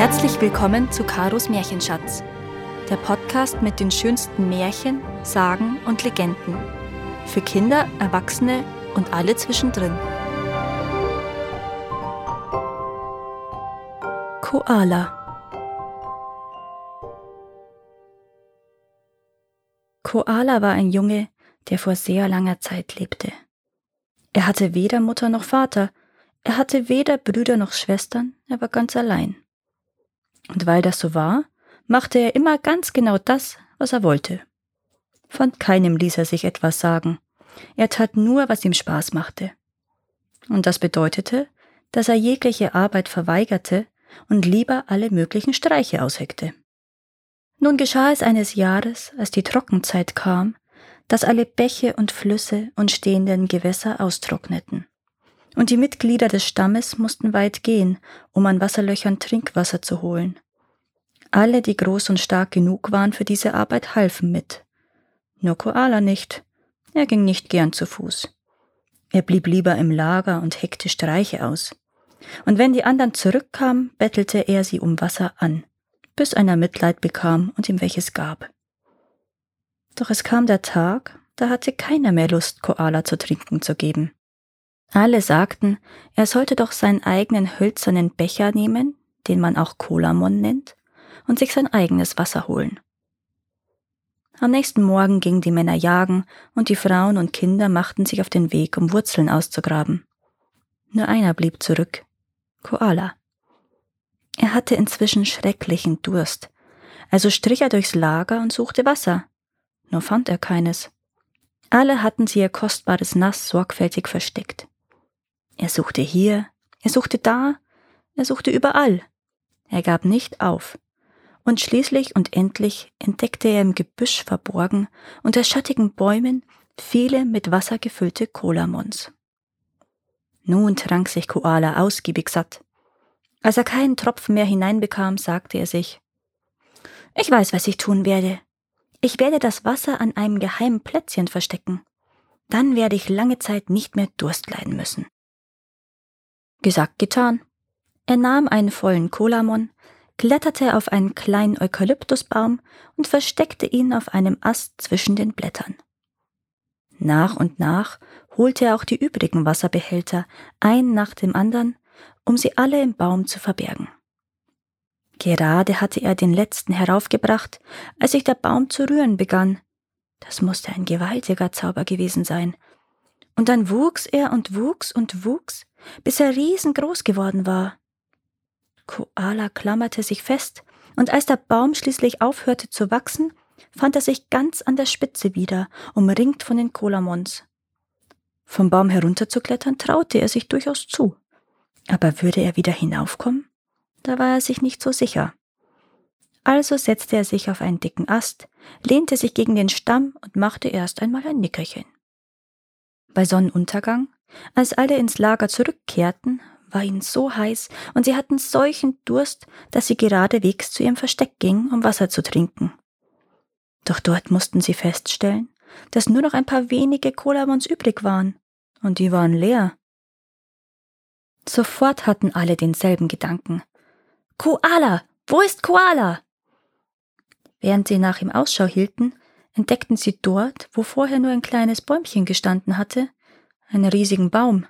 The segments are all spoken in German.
Herzlich willkommen zu Karos Märchenschatz, der Podcast mit den schönsten Märchen, Sagen und Legenden. Für Kinder, Erwachsene und alle zwischendrin. Koala Koala war ein Junge, der vor sehr langer Zeit lebte. Er hatte weder Mutter noch Vater, er hatte weder Brüder noch Schwestern, er war ganz allein. Und weil das so war, machte er immer ganz genau das, was er wollte. Von keinem ließ er sich etwas sagen. Er tat nur, was ihm Spaß machte. Und das bedeutete, dass er jegliche Arbeit verweigerte und lieber alle möglichen Streiche ausheckte. Nun geschah es eines Jahres, als die Trockenzeit kam, dass alle Bäche und Flüsse und stehenden Gewässer austrockneten. Und die Mitglieder des Stammes mussten weit gehen, um an Wasserlöchern Trinkwasser zu holen. Alle, die groß und stark genug waren für diese Arbeit, halfen mit. Nur Koala nicht. Er ging nicht gern zu Fuß. Er blieb lieber im Lager und heckte Streiche aus. Und wenn die anderen zurückkamen, bettelte er sie um Wasser an, bis einer Mitleid bekam und ihm welches gab. Doch es kam der Tag, da hatte keiner mehr Lust, Koala zu trinken zu geben. Alle sagten, er sollte doch seinen eigenen hölzernen Becher nehmen, den man auch Kolamon nennt, und sich sein eigenes Wasser holen. Am nächsten Morgen gingen die Männer jagen und die Frauen und Kinder machten sich auf den Weg, um Wurzeln auszugraben. Nur einer blieb zurück, Koala. Er hatte inzwischen schrecklichen Durst, also strich er durchs Lager und suchte Wasser, nur fand er keines. Alle hatten sie ihr kostbares Nass sorgfältig versteckt. Er suchte hier, er suchte da, er suchte überall. Er gab nicht auf. Und schließlich und endlich entdeckte er im Gebüsch verborgen unter schattigen Bäumen viele mit Wasser gefüllte Kolamons. Nun trank sich Koala ausgiebig satt. Als er keinen Tropfen mehr hineinbekam, sagte er sich, ich weiß, was ich tun werde. Ich werde das Wasser an einem geheimen Plätzchen verstecken. Dann werde ich lange Zeit nicht mehr Durst leiden müssen. Gesagt, getan. Er nahm einen vollen Kolamon, kletterte auf einen kleinen Eukalyptusbaum und versteckte ihn auf einem Ast zwischen den Blättern. Nach und nach holte er auch die übrigen Wasserbehälter ein nach dem anderen, um sie alle im Baum zu verbergen. Gerade hatte er den letzten heraufgebracht, als sich der Baum zu rühren begann. Das musste ein gewaltiger Zauber gewesen sein. Und dann wuchs er und wuchs und wuchs, bis er riesengroß geworden war. Koala klammerte sich fest, und als der Baum schließlich aufhörte zu wachsen, fand er sich ganz an der Spitze wieder, umringt von den Kolamons. Vom Baum herunterzuklettern traute er sich durchaus zu. Aber würde er wieder hinaufkommen? Da war er sich nicht so sicher. Also setzte er sich auf einen dicken Ast, lehnte sich gegen den Stamm und machte erst einmal ein Nickerchen. Bei Sonnenuntergang als alle ins Lager zurückkehrten, war ihnen so heiß und sie hatten solchen Durst, dass sie geradewegs zu ihrem Versteck gingen, um Wasser zu trinken. Doch dort mussten sie feststellen, dass nur noch ein paar wenige Kolamons übrig waren, und die waren leer. Sofort hatten alle denselben Gedanken. Koala! Wo ist Koala? Während sie nach ihm Ausschau hielten, entdeckten sie dort, wo vorher nur ein kleines Bäumchen gestanden hatte, einen riesigen Baum.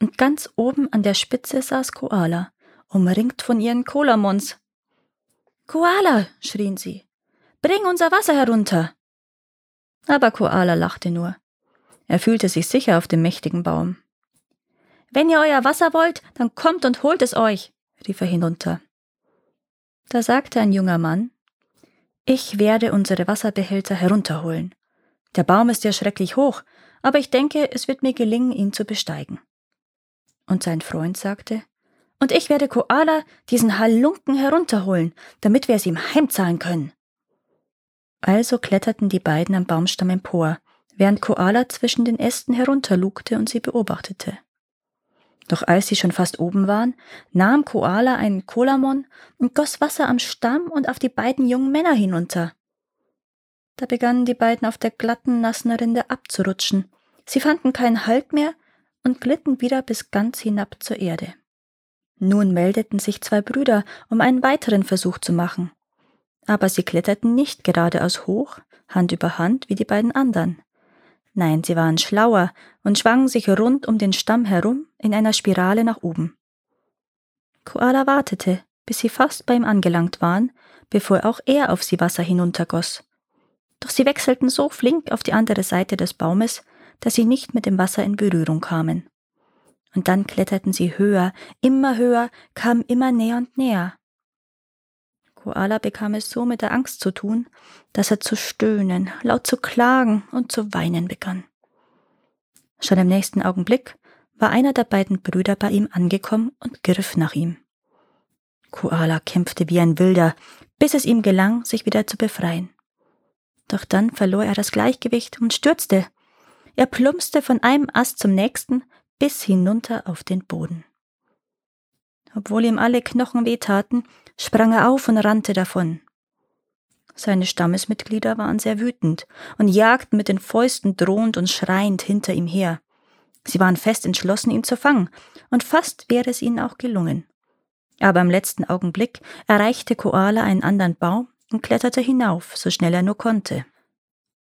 Und ganz oben an der Spitze saß Koala, umringt von ihren Kolamons. Koala, schrien sie, bring unser Wasser herunter. Aber Koala lachte nur. Er fühlte sich sicher auf dem mächtigen Baum. Wenn ihr euer Wasser wollt, dann kommt und holt es euch, rief er hinunter. Da sagte ein junger Mann, ich werde unsere Wasserbehälter herunterholen. Der Baum ist ja schrecklich hoch, aber ich denke, es wird mir gelingen, ihn zu besteigen. Und sein Freund sagte, und ich werde Koala diesen Halunken herunterholen, damit wir es ihm heimzahlen können. Also kletterten die beiden am Baumstamm empor, während Koala zwischen den Ästen herunterlugte und sie beobachtete. Doch als sie schon fast oben waren, nahm Koala einen Kolamon und goss Wasser am Stamm und auf die beiden jungen Männer hinunter. Da begannen die beiden auf der glatten, nassen Rinde abzurutschen. Sie fanden keinen Halt mehr und glitten wieder bis ganz hinab zur Erde. Nun meldeten sich zwei Brüder, um einen weiteren Versuch zu machen. Aber sie kletterten nicht geradeaus hoch, Hand über Hand wie die beiden anderen. Nein, sie waren schlauer und schwangen sich rund um den Stamm herum in einer Spirale nach oben. Koala wartete, bis sie fast bei ihm angelangt waren, bevor auch er auf sie Wasser hinuntergoss. Doch sie wechselten so flink auf die andere Seite des Baumes, dass sie nicht mit dem Wasser in Berührung kamen. Und dann kletterten sie höher, immer höher, kamen immer näher und näher. Koala bekam es so mit der Angst zu tun, dass er zu stöhnen, laut zu klagen und zu weinen begann. Schon im nächsten Augenblick war einer der beiden Brüder bei ihm angekommen und griff nach ihm. Koala kämpfte wie ein Wilder, bis es ihm gelang, sich wieder zu befreien. Doch dann verlor er das Gleichgewicht und stürzte. Er plumpste von einem Ast zum nächsten bis hinunter auf den Boden. Obwohl ihm alle Knochen wehtaten, sprang er auf und rannte davon. Seine Stammesmitglieder waren sehr wütend und jagten mit den Fäusten drohend und schreiend hinter ihm her. Sie waren fest entschlossen, ihn zu fangen, und fast wäre es ihnen auch gelungen. Aber im letzten Augenblick erreichte Koala einen anderen Baum und kletterte hinauf, so schnell er nur konnte.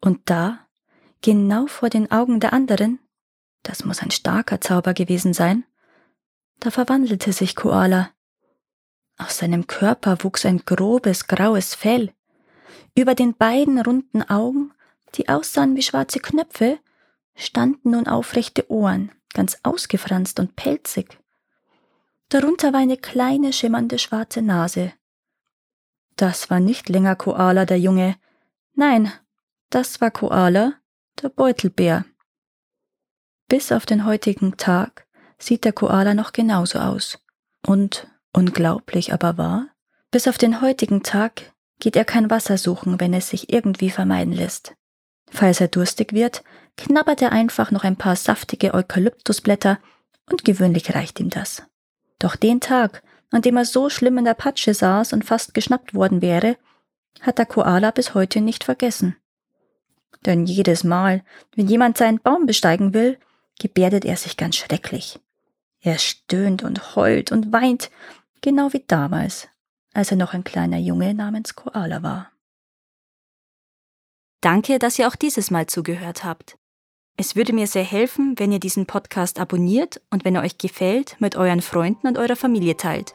Und da, genau vor den Augen der anderen, das muss ein starker Zauber gewesen sein, da verwandelte sich Koala. Aus seinem Körper wuchs ein grobes, graues Fell. Über den beiden runden Augen, die aussahen wie schwarze Knöpfe, standen nun aufrechte Ohren, ganz ausgefranst und pelzig. Darunter war eine kleine, schimmernde schwarze Nase. Das war nicht länger Koala der Junge. Nein, das war Koala, der Beutelbär. Bis auf den heutigen Tag sieht der Koala noch genauso aus. Und, unglaublich aber wahr, bis auf den heutigen Tag geht er kein Wasser suchen, wenn es sich irgendwie vermeiden lässt. Falls er durstig wird, knabbert er einfach noch ein paar saftige Eukalyptusblätter und gewöhnlich reicht ihm das. Doch den Tag, an dem er so schlimm in der Patsche saß und fast geschnappt worden wäre, hat der Koala bis heute nicht vergessen. Denn jedes Mal, wenn jemand seinen Baum besteigen will, gebärdet er sich ganz schrecklich. Er stöhnt und heult und weint, genau wie damals, als er noch ein kleiner Junge namens Koala war. Danke, dass ihr auch dieses Mal zugehört habt. Es würde mir sehr helfen, wenn ihr diesen Podcast abonniert und wenn er euch gefällt, mit euren Freunden und eurer Familie teilt.